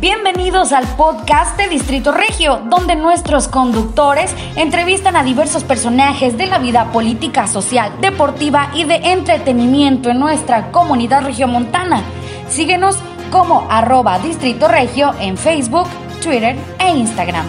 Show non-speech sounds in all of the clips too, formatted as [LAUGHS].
Bienvenidos al podcast de Distrito Regio, donde nuestros conductores entrevistan a diversos personajes de la vida política, social, deportiva y de entretenimiento en nuestra comunidad regiomontana. Síguenos como arroba Distrito Regio en Facebook, Twitter e Instagram.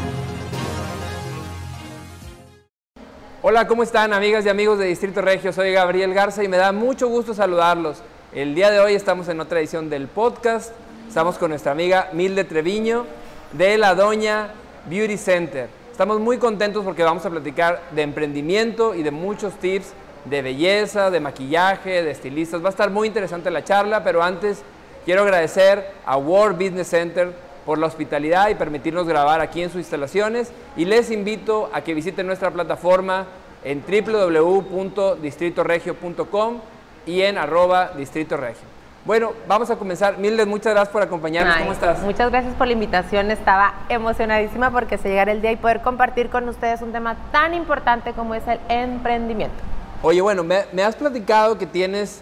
Hola, ¿cómo están amigas y amigos de Distrito Regio? Soy Gabriel Garza y me da mucho gusto saludarlos. El día de hoy estamos en otra edición del podcast Estamos con nuestra amiga Milde Treviño de la Doña Beauty Center. Estamos muy contentos porque vamos a platicar de emprendimiento y de muchos tips de belleza, de maquillaje, de estilistas. Va a estar muy interesante la charla, pero antes quiero agradecer a World Business Center por la hospitalidad y permitirnos grabar aquí en sus instalaciones y les invito a que visiten nuestra plataforma en www.distritoregio.com y en arroba Distrito Regio. Bueno, vamos a comenzar. Mildes, muchas gracias por acompañarnos. ¿Cómo estás? Muchas gracias por la invitación. Estaba emocionadísima porque se llegara el día y poder compartir con ustedes un tema tan importante como es el emprendimiento. Oye, bueno, me, has platicado que tienes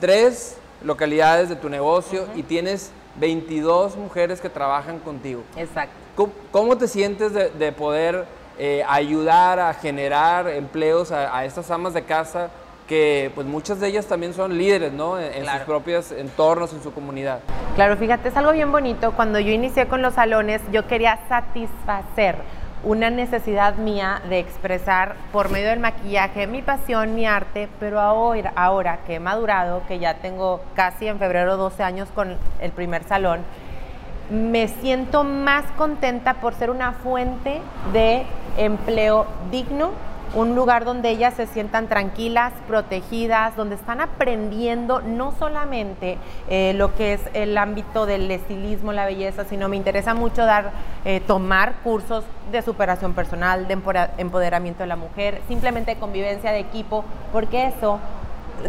tres localidades de tu negocio y tienes 22 mujeres que trabajan contigo. Exacto. ¿Cómo, te sientes de, poder eh, ayudar a generar empleos a estas amas de casa que pues muchas de ellas también son líderes, ¿no? En, sus propios entornos, en su comunidad. Claro, fíjate, es algo bien bonito. Cuando yo inicié con los salones, yo quería satisfacer una necesidad mía de expresar por medio del maquillaje mi pasión, mi arte, pero ahora, ahora que he madurado, que ya tengo casi en febrero 12 años con el primer salón, me siento más contenta por ser una fuente de empleo digno un lugar donde ellas se sientan tranquilas, protegidas, donde están aprendiendo no solamente eh, lo que es el ámbito del estilismo, la belleza, sino me interesa mucho dar, eh, tomar cursos de superación personal, de empoderamiento de la mujer, simplemente convivencia de equipo, porque eso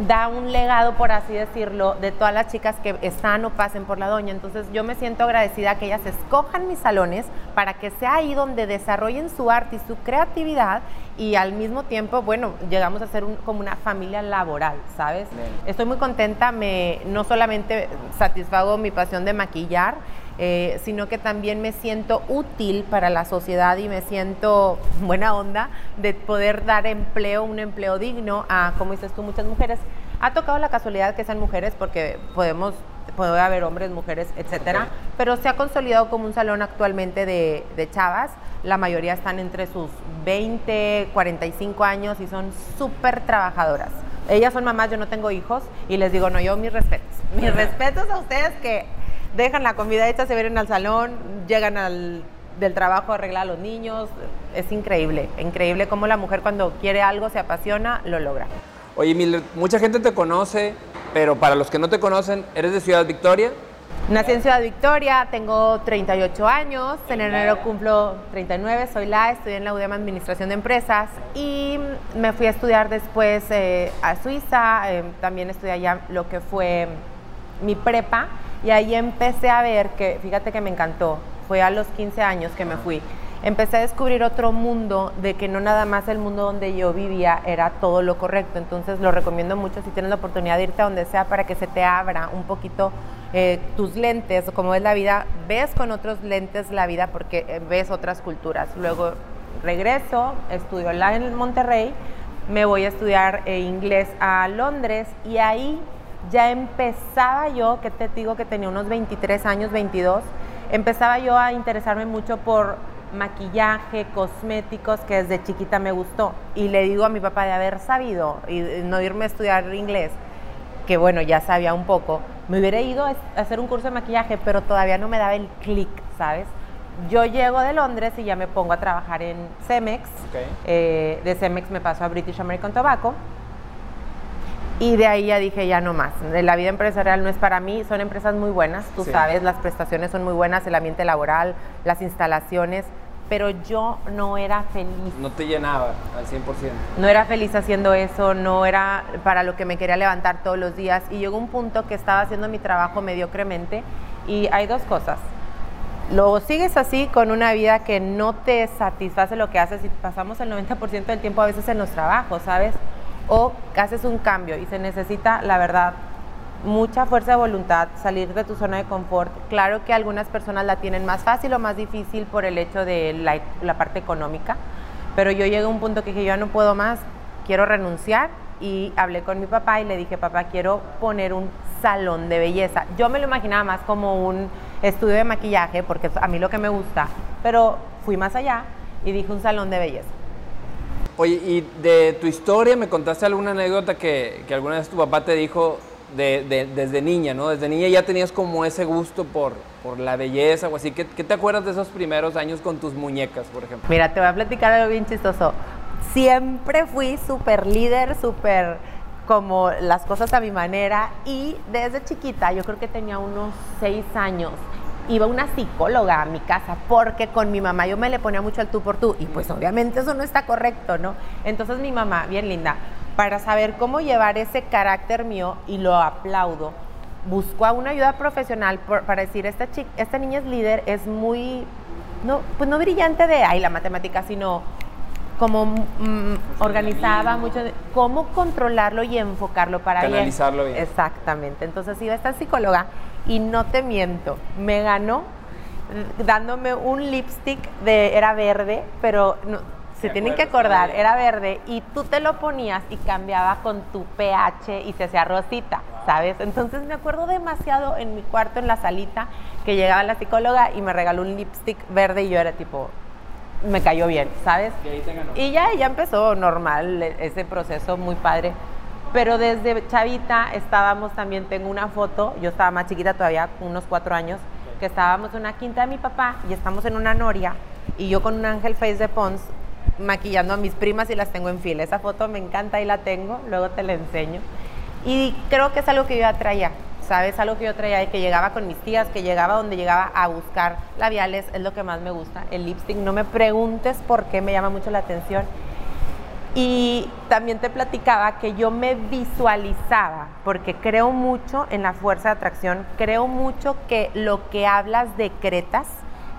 da un legado, por así decirlo, de todas las chicas que están o pasen por la doña. Entonces yo me siento agradecida que ellas escojan mis salones para que sea ahí donde desarrollen su arte y su creatividad y al mismo tiempo, bueno, llegamos a ser como una familia laboral, ¿sabes? Estoy muy contenta, me, no solamente satisfago mi pasión de maquillar, eh, sino que también me siento útil para la sociedad y me siento [LAUGHS] buena onda de poder dar empleo, un empleo digno a, como dices tú, muchas mujeres. Ha tocado la casualidad que sean mujeres porque podemos puede haber hombres, mujeres, etcétera, pero se ha consolidado como un salón actualmente de, de, chavas. La mayoría están entre sus 20, 45 años y son súper trabajadoras. Ellas son mamás, yo no tengo hijos y les digo, no, yo mis respetos. Mis respetos a ustedes que dejan la comida hecha, se vienen al salón, llegan al, del trabajo a arreglar a los niños. Es increíble, increíble cómo la mujer cuando quiere algo, se apasiona, lo logra. Oye, mucha gente te conoce, pero para los que no te conocen, ¿eres de Ciudad Victoria? Nací en Ciudad Victoria, tengo 38 años, en enero cumplo 39, soy la, estudié en la UDEM Administración de Empresas y me fui a estudiar después eh, a Suiza, eh, también estudié allá lo que fue mi prepa y ahí empecé a ver que, fíjate que me encantó, fue a los 15 años que me fui. Empecé a descubrir otro mundo de que no nada más el mundo donde yo vivía era todo lo correcto. Entonces lo recomiendo mucho si tienes la oportunidad de irte a donde sea para que se te abra un poquito eh, tus lentes, como es la vida, ves con otros lentes la vida porque eh, ves otras culturas. Luego regreso, estudio en Monterrey, me voy a estudiar eh, inglés a Londres y ahí ya empezaba yo, que te digo que tenía unos 23 años, 22, empezaba yo a interesarme mucho por maquillaje, cosméticos, que desde chiquita me gustó. Y le digo a mi papá de haber sabido y no irme a estudiar inglés, que bueno, ya sabía un poco, me hubiera ido a hacer un curso de maquillaje, pero todavía no me daba el clic, ¿sabes? Yo llego de Londres y ya me pongo a trabajar en Cemex. Eh, de Cemex me paso a British American Tobacco y de ahí ya dije, ya no más. La vida empresarial no es para mí, son empresas muy buenas, tú sabes, las prestaciones son muy buenas, el ambiente laboral, las instalaciones, pero yo no era feliz. No te llenaba al 100%. No era feliz haciendo eso, no era para lo que me quería levantar todos los días. Y llegó un punto que estaba haciendo mi trabajo mediocremente y hay dos cosas. Lo sigues así con una vida que no te satisface lo que haces y pasamos el 90% del tiempo a veces en los trabajos, ¿sabes? O haces un cambio y se necesita, la verdad, mucha fuerza de voluntad, salir de tu zona de confort. Claro que algunas personas la tienen más fácil o más difícil por el hecho de la, la parte económica, pero yo llegué a un punto que dije, yo no puedo más, quiero renunciar y hablé con mi papá y le dije, papá, quiero poner un salón de belleza. Yo me lo imaginaba más como un estudio de maquillaje, porque a mí lo que me gusta, pero fui más allá y dije un salón de belleza. Oye, y de tu historia, ¿me contaste alguna anécdota que, que alguna vez tu papá te dijo de, de- desde niña, ¿no? Desde niña ya tenías como ese gusto por, por la belleza o así. ¿Qué, qué te acuerdas de esos primeros años con tus muñecas, por ejemplo? Mira, te voy a platicar algo bien chistoso. Siempre fui súper líder, súper como las cosas a mi manera y desde chiquita, yo creo que tenía unos seis años, iba una psicóloga a mi casa porque con mi mamá yo me le ponía mucho al tú por tú y pues obviamente eso no está correcto, ¿no? Entonces mi mamá, bien linda, para saber cómo llevar ese carácter mío y lo aplaudo, buscó a una ayuda profesional por- para decir, esta, chica, esta niña es líder, es muy, no, pues no brillante de, ay, la matemática, sino como mm, organizaba mucho, de cómo controlarlo y enfocarlo para bien. Canalizarlo bien. Exactamente. Entonces iba esta psicóloga y no te miento, me ganó dándome un lipstick de, era verde, pero no, se tienen que acordar, era verde y tú te lo ponías y cambiaba con tu pH y se hacía rosita, ¿sabes? Entonces me acuerdo demasiado en mi cuarto, en la salita, que llegaba la psicóloga y me regaló un lipstick verde y yo era tipo, me cayó bien, ¿sabes? Y ahí te ganó. Y ya, ya empezó normal e- ese proceso muy padre. Pero desde chavita estábamos también, tengo una foto, yo estaba más chiquita todavía, unos cuatro años, que estábamos en una quinta de mi papá y estamos en una noria y yo con un ángel face de Pons maquillando a mis primas y las tengo en fila. Esa foto me encanta y la tengo, luego te la enseño. Y creo que es algo que yo atraía, ¿sabes? Algo que yo traía de que llegaba con mis tías, que llegaba donde llegaba a buscar labiales, es lo que más me gusta. El lipstick, no me preguntes por qué, me llama mucho la atención. Y también te platicaba que yo me visualizaba, porque creo mucho en la fuerza de atracción, creo mucho que lo que hablas decretas.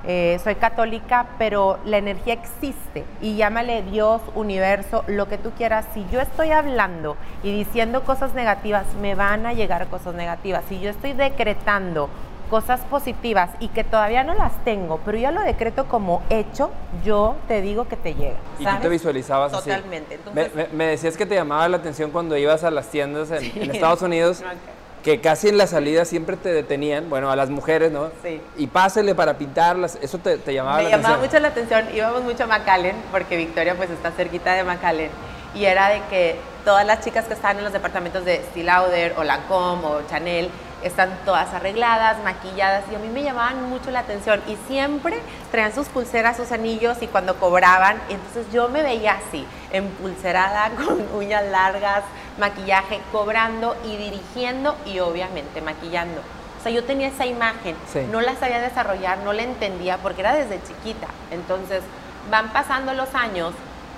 Eh, soy católica, pero la energía existe y llámale Dios, universo, lo que tú quieras. Si yo estoy hablando y diciendo cosas negativas, me van a llegar cosas negativas. Si yo estoy decretando cosas positivas y que todavía no las tengo, pero ya lo decreto como hecho, yo te digo que te llega. Y tú ¿sabes? te visualizabas así. Totalmente. Me, me- me decías que te llamaba la atención cuando ibas a las tiendas en, Sí. en Estados Unidos, [LAUGHS] que casi en la salida siempre te detenían, bueno, a las mujeres, ¿no? Sí. Y pásele para pintarlas, eso te, te llamaba me la llamaba atención. mucho la atención, íbamos mucho a McAllen, porque Victoria pues está cerquita de McAllen, y era de que todas las chicas que estaban en los departamentos de Steel Lauder o Lancôme o Chanel están todas arregladas, maquilladas, y a mí me llamaban mucho la atención, y siempre traían sus pulseras, sus anillos, y cuando cobraban, entonces yo me veía así, empulserada, [LAUGHS] con uñas largas, maquillaje, cobrando y dirigiendo, y obviamente maquillando. O sea, yo tenía esa imagen, Sí. no la sabía desarrollar, no la entendía porque era desde chiquita. Entonces, van pasando los años,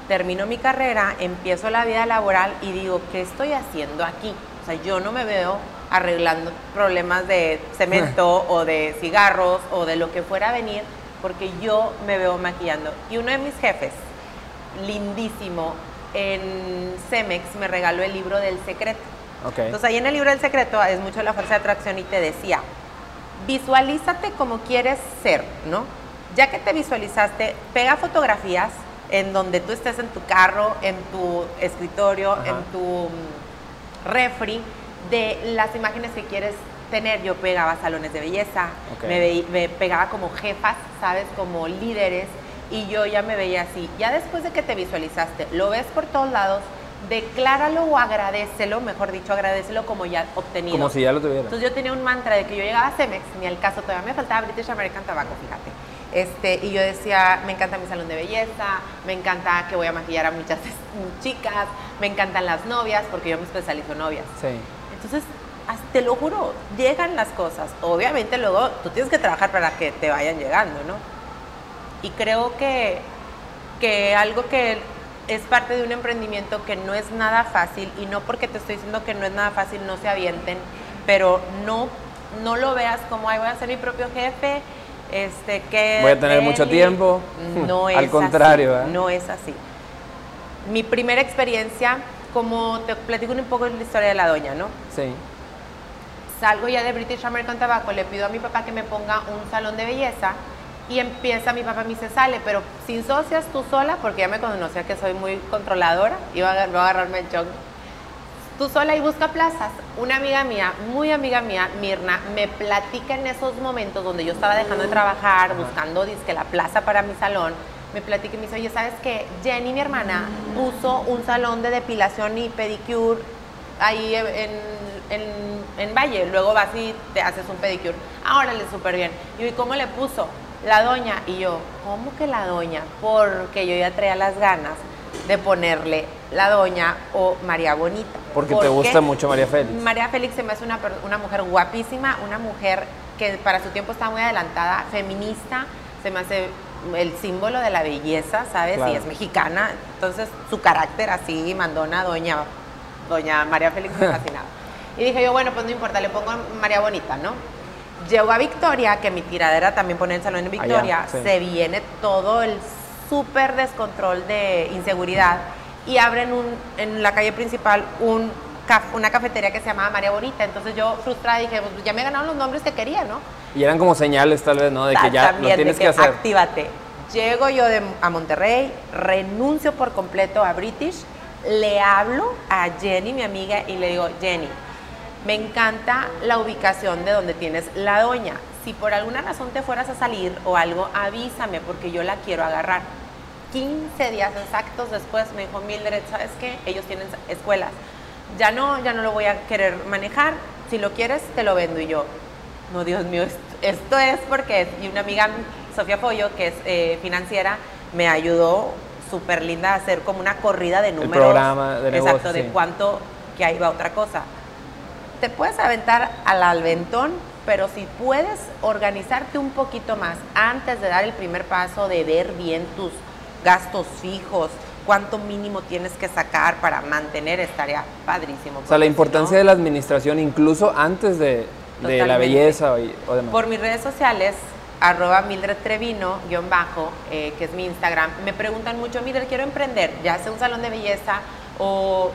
termino mi carrera, empiezo la vida laboral y digo, ¿qué estoy haciendo aquí? O sea, yo no me veo arreglando problemas de cemento o de cigarros o de lo que fuera a venir porque yo me veo maquillando. Y uno de mis jefes, lindísimo, en Cemex me regaló el libro del secreto. Ok. Entonces ahí en el libro del secreto es mucho la fuerza de atracción y te decía, visualízate como quieres ser, ¿no? Ya que te visualizaste, pega fotografías en donde tú estés en tu carro, en tu escritorio, Ajá. en tu mm, refri, de las imágenes que quieres tener. Yo pegaba salones de belleza, me pegaba como jefas, ¿sabes? Como líderes, y yo ya me veía así. Ya después de que te visualizaste, lo ves por todos lados, decláralo o agradecelo, mejor dicho, agradecelo como ya obtenido. Como si ya lo tuviera. Entonces yo tenía un mantra de que yo llegaba a Cemex, ni al caso todavía me faltaba British American Tobacco, fíjate. Este, y yo decía, me encanta mi salón de belleza, me encanta que voy a maquillar a muchas [LAUGHS] chicas, me encantan las novias, porque yo me especializo en novias. Sí. Entonces, te lo juro, llegan las cosas. Obviamente luego tú tienes que trabajar para que te vayan llegando, ¿no? Y creo que, que algo que es parte de un emprendimiento que no es nada fácil, y no porque te estoy diciendo que no es nada fácil, no se avienten, pero no, no lo veas como, ay, voy a ser mi propio jefe, este, que... Voy a tener mucho tiempo. No [LAUGHS] es Al contrario, así, ¿eh? no es así. Mi primera experiencia, como te platico un poco la historia de la doña, ¿no? Sí. salgo ya de British American Tobacco, le pido a mi papá que me ponga un salón de belleza y empieza mi papá me dice, sale, pero sin socias tú sola, porque ya me conocía que soy muy controladora, iba a, iba a agarrarme el shock. Tú sola y busca plazas. Una amiga mía, muy amiga mía, Mirna, me platica en esos momentos donde yo estaba dejando de trabajar, buscando disque la plaza para mi salón, me platica y me dice, oye, ¿sabes qué? Jenny, mi hermana, puso un salón de depilación y pedicure ahí en, en, en Valle. Luego vas y te haces un pedicure. Ahora le súper bien. Y yo, ¿cómo le puso? La doña. Y yo, ¿cómo que la doña? Porque yo ya traía las ganas de ponerle la doña o María Bonita. Porque te gusta mucho María Félix. María Félix se me hace una, una mujer guapísima, una mujer que para su tiempo está muy adelantada, feminista, se me hace el símbolo de la belleza, ¿sabes? Claro. Y es mexicana, entonces su carácter así, mandona, doña, doña María Félix me [LAUGHS] fascinaba. Y dije yo, bueno, pues no importa, le pongo María Bonita, ¿no? Llego a Victoria, que mi tiradera también pone el salón en Victoria, Allá, sí. se viene todo el súper descontrol de inseguridad y abren un, en la calle principal un una cafetería que se llamaba María Bonita. Entonces yo frustrada dije, pues ya me ganaron los nombres que quería, ¿no? Y eran como señales tal vez, ¿no? De que ya lo También, de tienes que hacer. Actívate. Llego yo de- a Monterrey, renuncio por completo a British, le hablo a Jenny, mi amiga, y le digo, Jenny, me encanta la ubicación de donde tienes la doña. Si por alguna razón te fueras a salir o algo, avísame porque yo la quiero agarrar. 15 días exactos después me dijo Mildred, ¿sabes qué? Ellos tienen escuelas. Ya no, ya no lo voy a querer manejar. Si lo quieres, te lo vendo. Y yo, no, Dios mío, esto, esto es porque... es". Y una amiga, Sofía Pollo, que es eh, financiera, me ayudó súper linda a hacer como una corrida de números. programa de Exacto, negocios, de cuánto, que ahí va otra cosa te puedes aventar al alventón, pero si puedes organizarte un poquito más antes de dar el primer paso de ver bien tus gastos fijos, cuánto mínimo tienes que sacar para mantener, estaría padrísimo. O sea, la si importancia no- de la administración incluso antes de, de la belleza o, o demás. Por mis redes sociales, arroba Mildred Trevino, guion bajo, eh, que es mi Instagram, me preguntan mucho, Mildred, quiero emprender, ya sea un salón de belleza o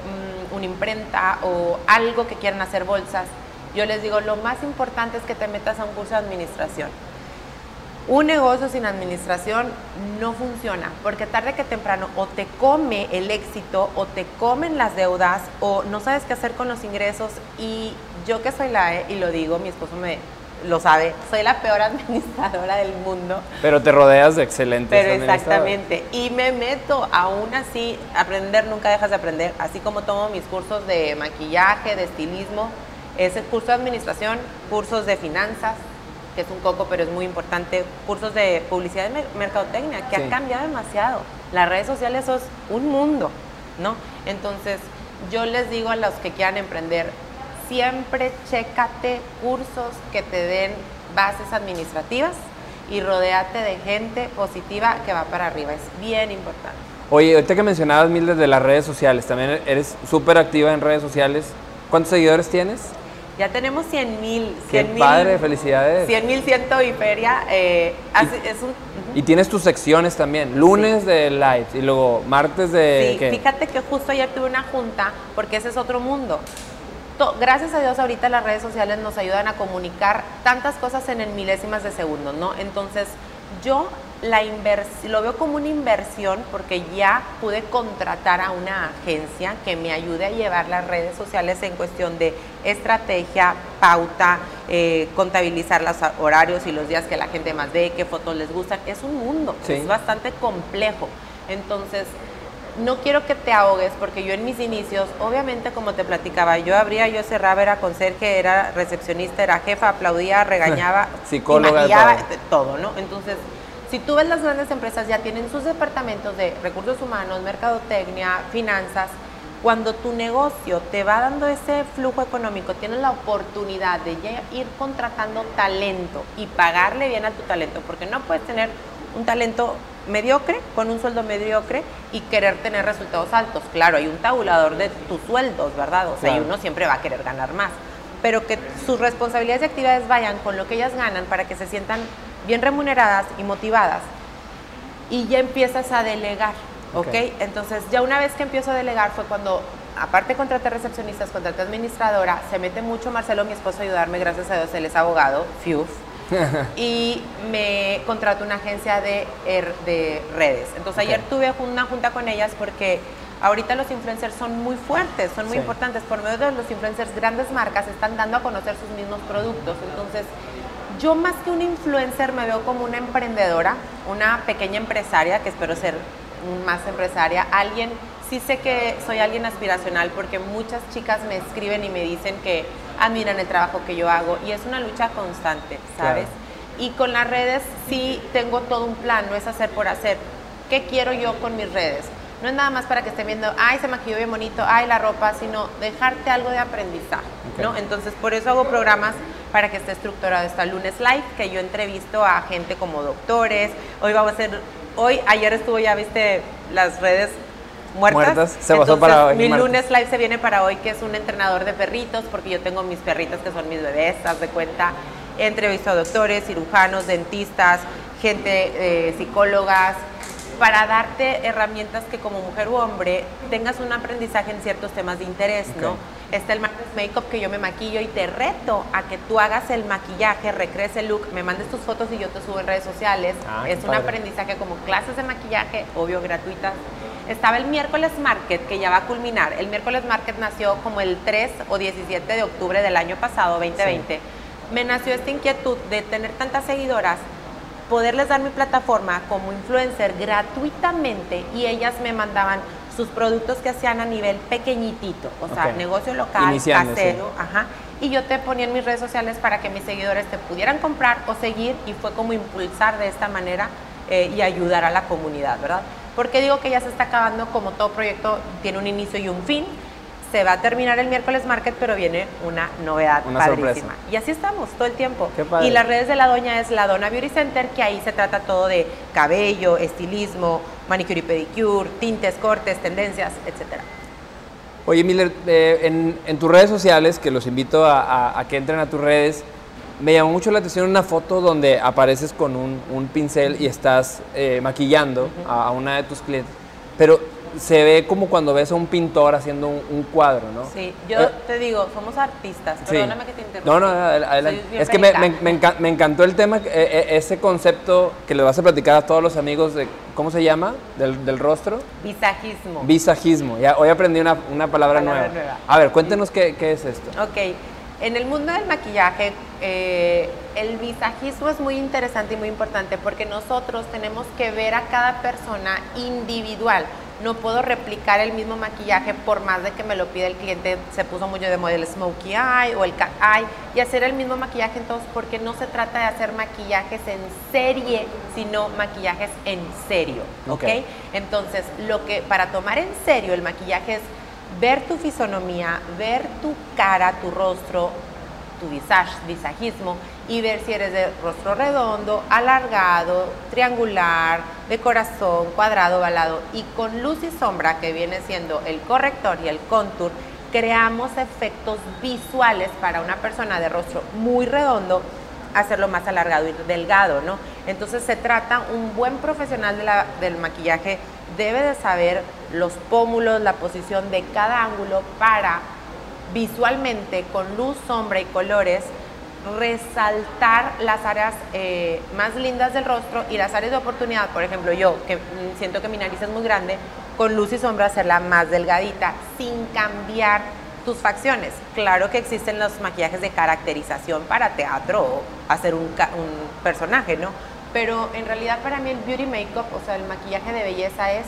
mm, una imprenta o algo que quieran hacer bolsas. Yo les digo, lo más importante es que te metas a un curso de administración. Un negocio sin administración no funciona, porque tarde que temprano o te come el éxito o te comen las deudas o no sabes qué hacer con los ingresos. Y yo que soy la E, y lo digo, mi esposo me lo sabe, soy la peor [LAUGHS] administradora del mundo, Pero te rodeas de excelentes pero exactamente, y me meto aún así, aprender nunca dejas de aprender, así como tomo mis cursos de maquillaje, de estilismo, ese curso de administración, cursos de finanzas, que es un coco, pero es muy importante, cursos de publicidad y mer- mercadotecnia, que Sí. ha cambiado demasiado. Las redes sociales son un mundo, ¿no? Entonces, yo les digo a los que quieran emprender, siempre chécate cursos que te den bases administrativas y rodéate de gente positiva que va para arriba. Es bien importante. Oye, ahorita que mencionabas mil de las redes sociales, también eres súper activa en redes sociales. ¿Cuántos seguidores tienes? Ya tenemos 100 mil. Qué padre, felicidades. 100 mil ciento y feria. eh, hace- es un. Y tienes tus secciones también. Lunes de live y luego martes de... Sí, ¿qué? fíjate que justo ayer tuve una junta porque ese es otro mundo. To- Gracias a Dios ahorita las redes sociales nos ayudan a comunicar tantas cosas en el milésimas de segundo, ¿no? Entonces yo la invers- lo veo como una inversión porque ya pude contratar a una agencia que me ayude a llevar las redes sociales en cuestión de estrategia, pauta, eh, contabilizar los horarios y los días que la gente más ve, qué fotos les gustan. Es un mundo, Sí. es bastante complejo. Entonces, no quiero que te ahogues porque yo en mis inicios, obviamente como te platicaba, yo abría, yo cerraba, era conserje, era recepcionista, era jefa, aplaudía, regañaba, [LAUGHS] Psicóloga, todo. todo, ¿no? Entonces, si tú ves las grandes empresas ya tienen sus departamentos de recursos humanos, mercadotecnia, finanzas, cuando tu negocio te va dando ese flujo económico, tienes la oportunidad de ya ir contratando talento y pagarle bien a tu talento, porque no puedes tener un talento mediocre con un sueldo mediocre y querer tener resultados altos. Claro, hay un tabulador de tus sueldos, ¿verdad? O sea, y Claro. uno siempre va a querer ganar más, pero que sus responsabilidades y actividades vayan con lo que ellas ganan para que se sientan bien remuneradas y motivadas. Y ya empiezas a delegar, ¿ok? Entonces, ya una vez que empiezo a delegar fue cuando aparte contraté recepcionistas, contraté administradora, se mete mucho Marcelo, mi esposo, a ayudarme, gracias a Dios, él es abogado, FIUF, [LAUGHS] y me contrató una agencia de, er, de redes. Entonces ayer tuve una junta con ellas porque ahorita los influencers son muy fuertes, son muy importantes. Por medio de los influencers, grandes marcas están dando a conocer sus mismos productos. Entonces, yo más que una influencer me veo como una emprendedora, una pequeña empresaria, que espero ser más empresaria, alguien, sí sé que soy alguien aspiracional porque muchas chicas me escriben y me dicen que admiran el trabajo que yo hago y es una lucha constante, ¿sabes? Y con las redes sí tengo todo un plan, no es hacer por hacer. ¿Qué quiero yo con mis redes? No es nada más para que estén viendo, ay, se maquilló bien bonito, ay, la ropa, sino dejarte algo de aprendizaje, ¿no? Entonces, por eso hago programas para que esté estructurado. Está Lunes Live, que yo entrevisto a gente como doctores. Hoy vamos a hacer, hoy, ayer estuvo ya, viste, las redes muertas. Se pasó para hoy. Mi lunes live se viene para hoy, que es un entrenador de perritos, porque yo tengo mis perritas que son mis bebés, haz de cuenta. He entrevistado a doctores, cirujanos, dentistas, gente, eh, psicólogas, para darte herramientas que como mujer u hombre tengas un aprendizaje en ciertos temas de interés, ¿no? Está el Makeup que yo me maquillo y te reto a que tú hagas el maquillaje, recrees el look, me mandes tus fotos y yo te subo en redes sociales. Ah, es un aprendizaje como clases de maquillaje, obvio, gratuitas. Estaba el miércoles market que ya va a culminar. El miércoles market nació como el 3 o 17 de octubre del año pasado, 2020. Me nació esta inquietud de tener tantas seguidoras poderles dar mi plataforma como influencer gratuitamente y ellas me mandaban sus productos que hacían a nivel pequeñitito, o sea, negocio local, casero, ajá. Y yo te ponía en mis redes sociales para que mis seguidores te pudieran comprar o seguir y fue como impulsar de esta manera eh, y ayudar a la comunidad, ¿verdad? Porque digo que ya se está acabando como todo proyecto tiene un inicio y un fin se va a terminar el miércoles market, pero viene una novedad padrísima. Y así estamos todo el tiempo. Y las redes de la doña es la Dona Beauty Center, que ahí se trata todo de cabello, estilismo, manicure y pedicure, tintes, cortes, tendencias, etcétera. Oye, Miller, eh, en, tus redes sociales, que los invito a, que entren a tus redes, me llamó mucho la atención una foto donde apareces con un, pincel y estás eh, maquillando a, a una de tus clientes. Pero se ve como cuando ves a un pintor haciendo un, cuadro, ¿no? Sí, yo eh, te digo, somos artistas, perdóname que te interrumpa. No, no, adelante. Es que me, me, encantó el tema, eh, eh, ese concepto que le vas a platicar a todos los amigos de, ¿cómo se llama? Del, del rostro. Visajismo. Visajismo, ya, hoy aprendí una, una palabra, nueva. A ver, cuéntenos qué, qué, es esto. Ok, en el mundo del maquillaje, el visajismo es muy interesante y muy importante porque nosotros tenemos que ver a cada persona individual. No puedo replicar el mismo maquillaje por más de que me lo pida el cliente, se puso mucho de moda el smokey eye o el cat eye, y hacer el mismo maquillaje entonces porque no se trata de hacer maquillajes en serie, sino maquillajes en serio, ¿ok? Entonces, lo que para tomar en serio el maquillaje es ver tu fisonomía, ver tu cara, tu rostro, tu visage, visajismo y ver si eres de rostro redondo, alargado, triangular, de corazón, cuadrado, ovalado y con luz y sombra que viene siendo el corrector y el contour, creamos efectos visuales para una persona de rostro muy redondo hacerlo más alargado y delgado, ¿no? Entonces se trata, un buen profesional del maquillaje debe de saber los pómulos, la posición de cada ángulo para visualmente con luz, sombra y colores resaltar las áreas eh, más lindas del rostro y las áreas de oportunidad, por ejemplo yo, que siento que mi nariz es muy grande, con luz y sombra hacerla más delgadita, sin cambiar tus facciones. Claro que existen los maquillajes de caracterización para teatro o hacer un, un personaje, ¿no? Pero en realidad para mí el beauty makeup, o sea, el maquillaje de belleza es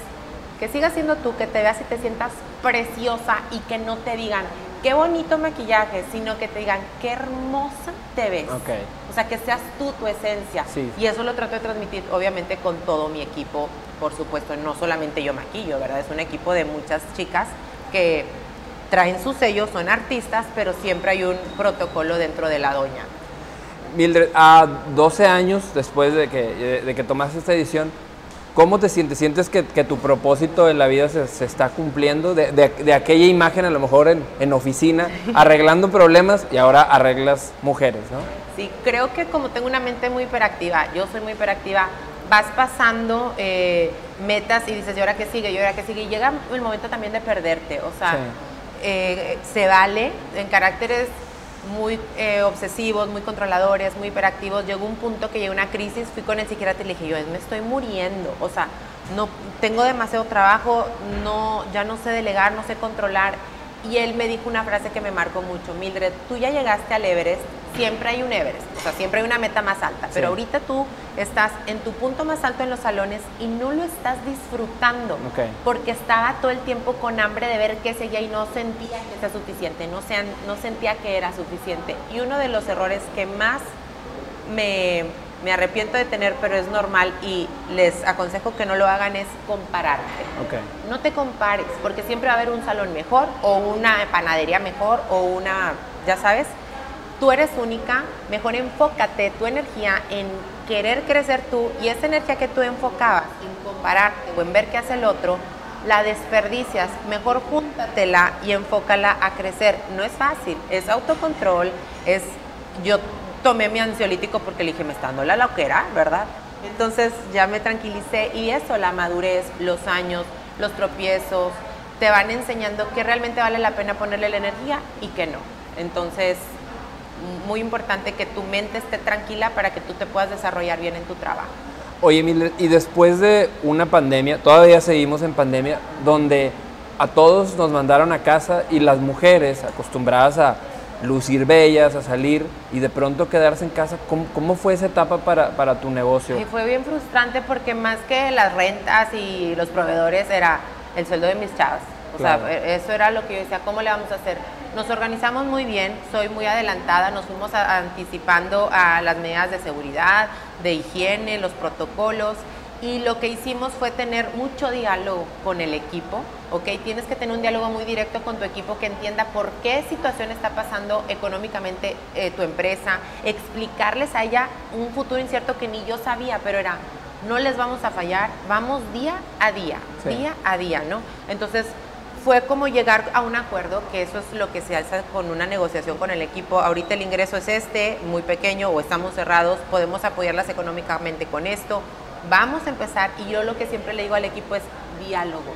que sigas siendo tú, que te veas y te sientas preciosa y que no te digan, qué bonito maquillaje, sino que te digan qué hermosa te ves. O sea, que seas tú tu esencia. Y eso lo trato de transmitir, obviamente, con todo mi equipo, por supuesto. No solamente yo maquillo, ¿verdad? Es un equipo de muchas chicas que traen su sello, son artistas, pero siempre hay un protocolo dentro de la doña. Mildred, a 12 años después de que, de que tomaste esta edición, ¿Cómo te sientes? ¿Sientes que, tu propósito en la vida se, está cumpliendo? De, aquella imagen a lo mejor en, oficina, [LAUGHS] arreglando problemas y ahora arreglas mujeres, ¿no? Sí, creo que como tengo una mente muy hiperactiva, yo soy muy hiperactiva, vas pasando eh, metas y dices, ¿y ahora qué sigue? ¿Y ahora qué sigue? Y llega el momento también de perderte, o sea... eh, se vale en caracteres muy eh, obsesivos, muy controladores, muy hiperactivos. Llegó un punto que llegó una crisis, fui con el psiquiatra y le dije, yo me estoy muriendo, o sea, no tengo demasiado trabajo, no, ya no sé delegar, no sé controlar. Y él me dijo una frase que me marcó mucho, Mildred, tú ya llegaste al Everest, siempre hay un Everest, o sea, siempre hay una meta más alta, pero ahorita tú estás en tu punto más alto en los salones y no lo estás disfrutando, porque estaba todo el tiempo con hambre de ver qué seguía y no sentía que sea suficiente, no, no sentía que era suficiente. Y uno de los errores que más me me arrepiento de tener, pero es normal y les aconsejo que no lo hagan, es compararte. No te compares, porque siempre va a haber un salón mejor o una panadería mejor o una, ya sabes, tú eres única, mejor enfócate tu energía en querer crecer tú y esa energía que tú enfocabas en compararte o en ver qué hace el otro, la desperdicias, mejor júntatela y enfócala a crecer. No es fácil, es autocontrol, es yo tomé mi ansiolítico porque le dije, me está dando la loquera, ¿verdad? Entonces ya me tranquilicé y eso, la madurez, los años, los tropiezos, te van enseñando que realmente vale la pena ponerle la energía y que no. Entonces, muy importante que tu mente esté tranquila para que tú te puedas desarrollar bien en tu trabajo. Oye, Mildred, y después de una pandemia, todavía seguimos en pandemia, donde a todos nos mandaron a casa y las mujeres acostumbradas a lucir bellas, a salir y de pronto quedarse en casa. ¿Cómo, fue esa etapa para, para tu negocio? Y fue bien frustrante porque más que las rentas y los proveedores era el sueldo de mis chavas. O sea, e, eso era lo que yo decía, ¿cómo le vamos a hacer? Nos organizamos muy bien, soy muy adelantada, nos fuimos anticipando a las medidas de seguridad, de higiene, los protocolos y lo que hicimos fue tener mucho diálogo con el equipo, ¿ok? Tienes que tener un diálogo muy directo con tu equipo que entienda por qué situación está pasando económicamente eh, tu empresa, explicarles a ella un futuro incierto que ni yo sabía, pero era, no les vamos a fallar, vamos día a día, día a día, ¿no? Entonces, fue como llegar a un acuerdo, que eso es lo que se hace con una negociación con el equipo. Ahorita el ingreso es este, muy pequeño o estamos cerrados, podemos apoyarlas económicamente con esto vamos a empezar y yo lo que siempre le digo al equipo es diálogo.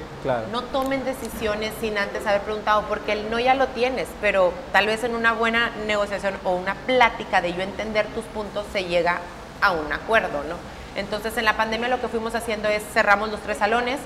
No tomen decisiones sin antes haber preguntado, porque el no ya lo tienes, pero tal vez en una buena negociación o una plática de yo entender tus puntos se llega a un acuerdo, ¿no? Entonces en la pandemia lo que fuimos haciendo es cerramos los tres salones,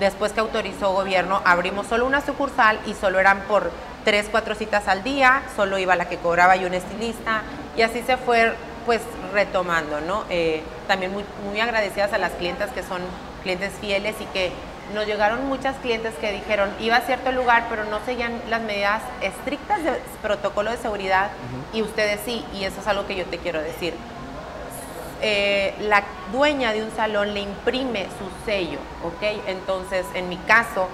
después que autorizó gobierno abrimos solo una sucursal y solo eran por tres, cuatro citas al día, solo iba la que cobraba y un estilista y así se fue pues retomando, ¿no? Eh, también muy, muy agradecidas a las clientas que son clientes fieles y que nos llegaron muchas clientes que dijeron, iba a cierto lugar, pero no seguían las medidas estrictas de protocolo de seguridad y ustedes sí, y eso es algo que yo te quiero decir. Eh, la dueña de un salón le imprime su sello, ¿ok? Entonces, en mi caso,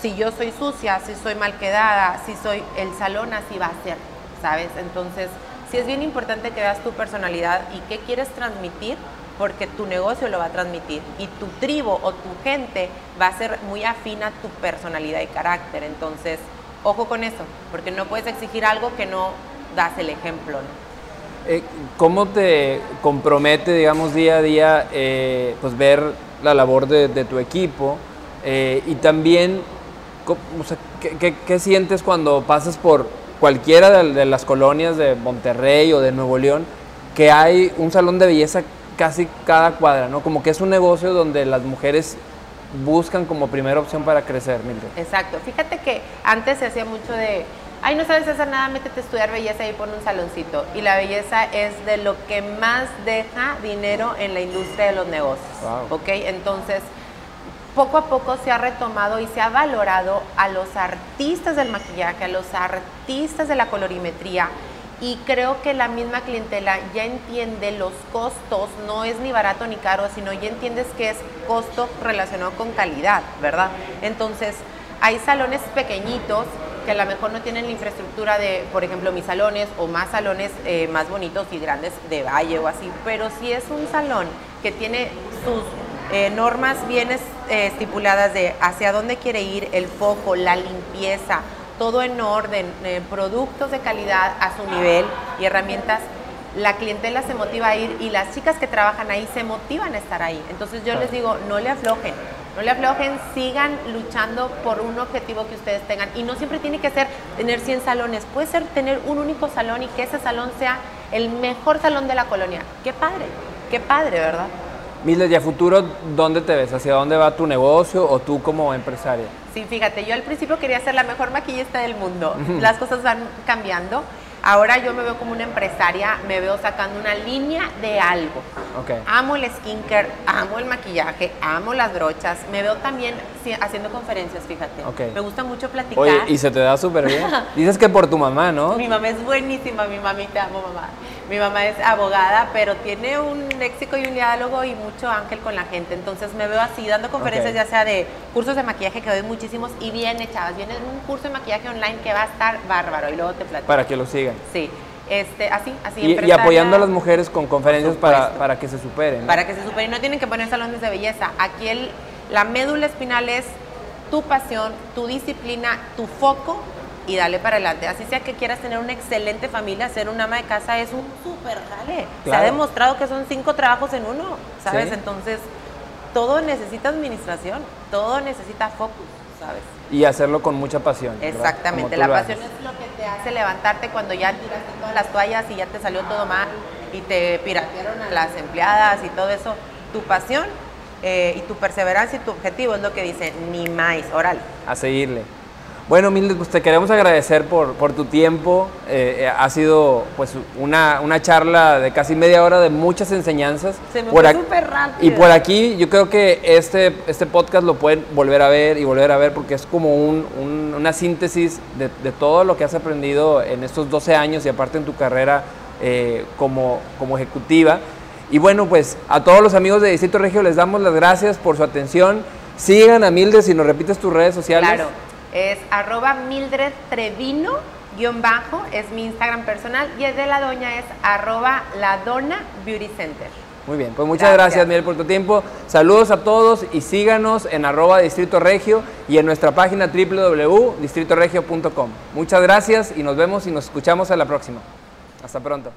si yo soy sucia, si soy mal quedada, si soy, el salón así va a ser, ¿sabes? Entonces, sí es bien importante que veas tu personalidad y qué quieres transmitir, porque tu negocio lo va a transmitir y tu tribu o tu gente va a ser muy afina a tu personalidad y carácter. Entonces, ojo con eso, porque no puedes exigir algo que no das el ejemplo. Eh, ¿Cómo te compromete, digamos, día a día, eh, pues ver la labor de, tu equipo eh, y también, ¿qué sientes cuando pasas por cualquiera de, las colonias de Monterrey o de Nuevo León, que hay un salón de belleza casi cada cuadra, ¿no? Como que es un negocio donde las mujeres buscan como primera opción para crecer, Mildred. Exacto. Fíjate que antes se hacía mucho de, ay, no sabes hacer nada, métete a estudiar belleza y pon un saloncito. Y la belleza es de lo que más deja dinero en la industria de los negocios. ¿Ok? Entonces, poco a poco se ha retomado y se ha valorado a los artistas del maquillaje, a los artistas de la colorimetría. Y creo que la misma clientela ya entiende los costos, no es ni barato ni caro, sino ya entiendes que es costo relacionado con calidad, ¿verdad? Entonces, hay salones pequeñitos que a lo mejor no tienen la infraestructura de, por ejemplo, mis salones o más salones eh, más bonitos y grandes de valle o así, pero si es un salón que tiene sus eh, normas bien eh, estipuladas de hacia dónde quiere ir, el foco, la limpieza, todo en orden, eh, productos de calidad a su nivel y herramientas, la clientela se motiva a ir y las chicas que trabajan ahí se motivan a estar ahí. Entonces yo les digo, no le aflojen, no le aflojen, sigan luchando por un objetivo que ustedes tengan. Y no siempre tiene que ser tener 100 salones, puede ser tener un único salón y que ese salón sea el mejor salón de la colonia. Qué padre, qué padre, ¿verdad? Miles, y a futuro, ¿dónde te ves? ¿Hacia dónde va tu negocio o tú como empresaria? Sí, fíjate, yo al principio quería ser la mejor maquillista del mundo. Las cosas van cambiando. Ahora yo me veo como una empresaria, me veo sacando una línea de algo. Ok. Amo el skincare, amo el maquillaje, amo las brochas. Me veo también haciendo conferencias, fíjate. Ok. Me gusta mucho platicar. Oye, y se te da súper bien. [LAUGHS] Dices que por tu mamá, ¿no? Mi mamá es buenísima, mi mami te amo, mamá. Mi mamá es abogada, pero tiene un léxico y un diálogo y mucho ángel con la gente. Entonces me veo así, dando conferencias ya sea de cursos de maquillaje que doy muchísimos y bien echadas. Viene un curso de maquillaje online que va a estar bárbaro y luego te platico. Para que lo sigan. Sí, este, así, así. Y, y apoyando a las mujeres con conferencias para, para que se superen. ¿no? Para que se superen. No tienen que poner salones de belleza. Aquí el, la médula espinal es tu pasión, tu disciplina, tu foco y dale para adelante. Así sea que quieras tener una excelente familia, ser una ama de casa es un súper jale. Se ha demostrado que son cinco trabajos en uno, ¿sabes? Sí. Entonces, todo necesita administración, todo necesita focus, ¿sabes? Y hacerlo con mucha pasión. Exactamente, la pasión haces. es lo que te hace levantarte cuando ya tiraste todas las toallas y ya te salió todo mal y te piratearon a las empleadas y todo eso. Tu pasión eh, y tu perseverancia y tu objetivo es lo que dice, ni más, órale. a seguirle. Bueno, Mildred, pues te queremos agradecer por, por tu tiempo. Eh, eh, ha sido pues una, una charla de casi media hora de muchas enseñanzas. Se me Por fue súper rápido. Y por aquí yo creo que este, este podcast lo pueden volver a ver y volver a ver porque es como un- un- una síntesis de, de todo lo que has aprendido en estos 12 años y aparte en tu carrera eh, como, como ejecutiva. Y bueno, pues a todos los amigos de Distrito Regio les damos las gracias por su atención. Sigan a Mildred si nos repites tus redes sociales. Claro, es arroba Mildred Trevino, guion bajo, es mi Instagram personal y el de la doña es arroba la dona beauty center. Muy bien, pues muchas gracias, Gracias. Miguel, por tu tiempo. Saludos a todos y síganos en arroba Distrito Regio y en nuestra página www.distritoregio.com. Muchas gracias y nos vemos y nos escuchamos a la próxima. Hasta pronto.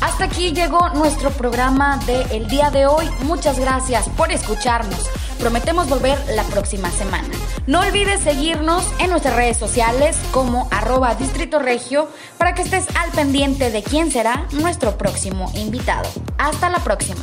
Hasta aquí llegó nuestro programa de el día de hoy. Muchas gracias por escucharnos. Prometemos volver la próxima semana. No olvides seguirnos en nuestras redes sociales como arroba Distrito Regio para que estés al pendiente de quién será nuestro próximo invitado. Hasta la próxima.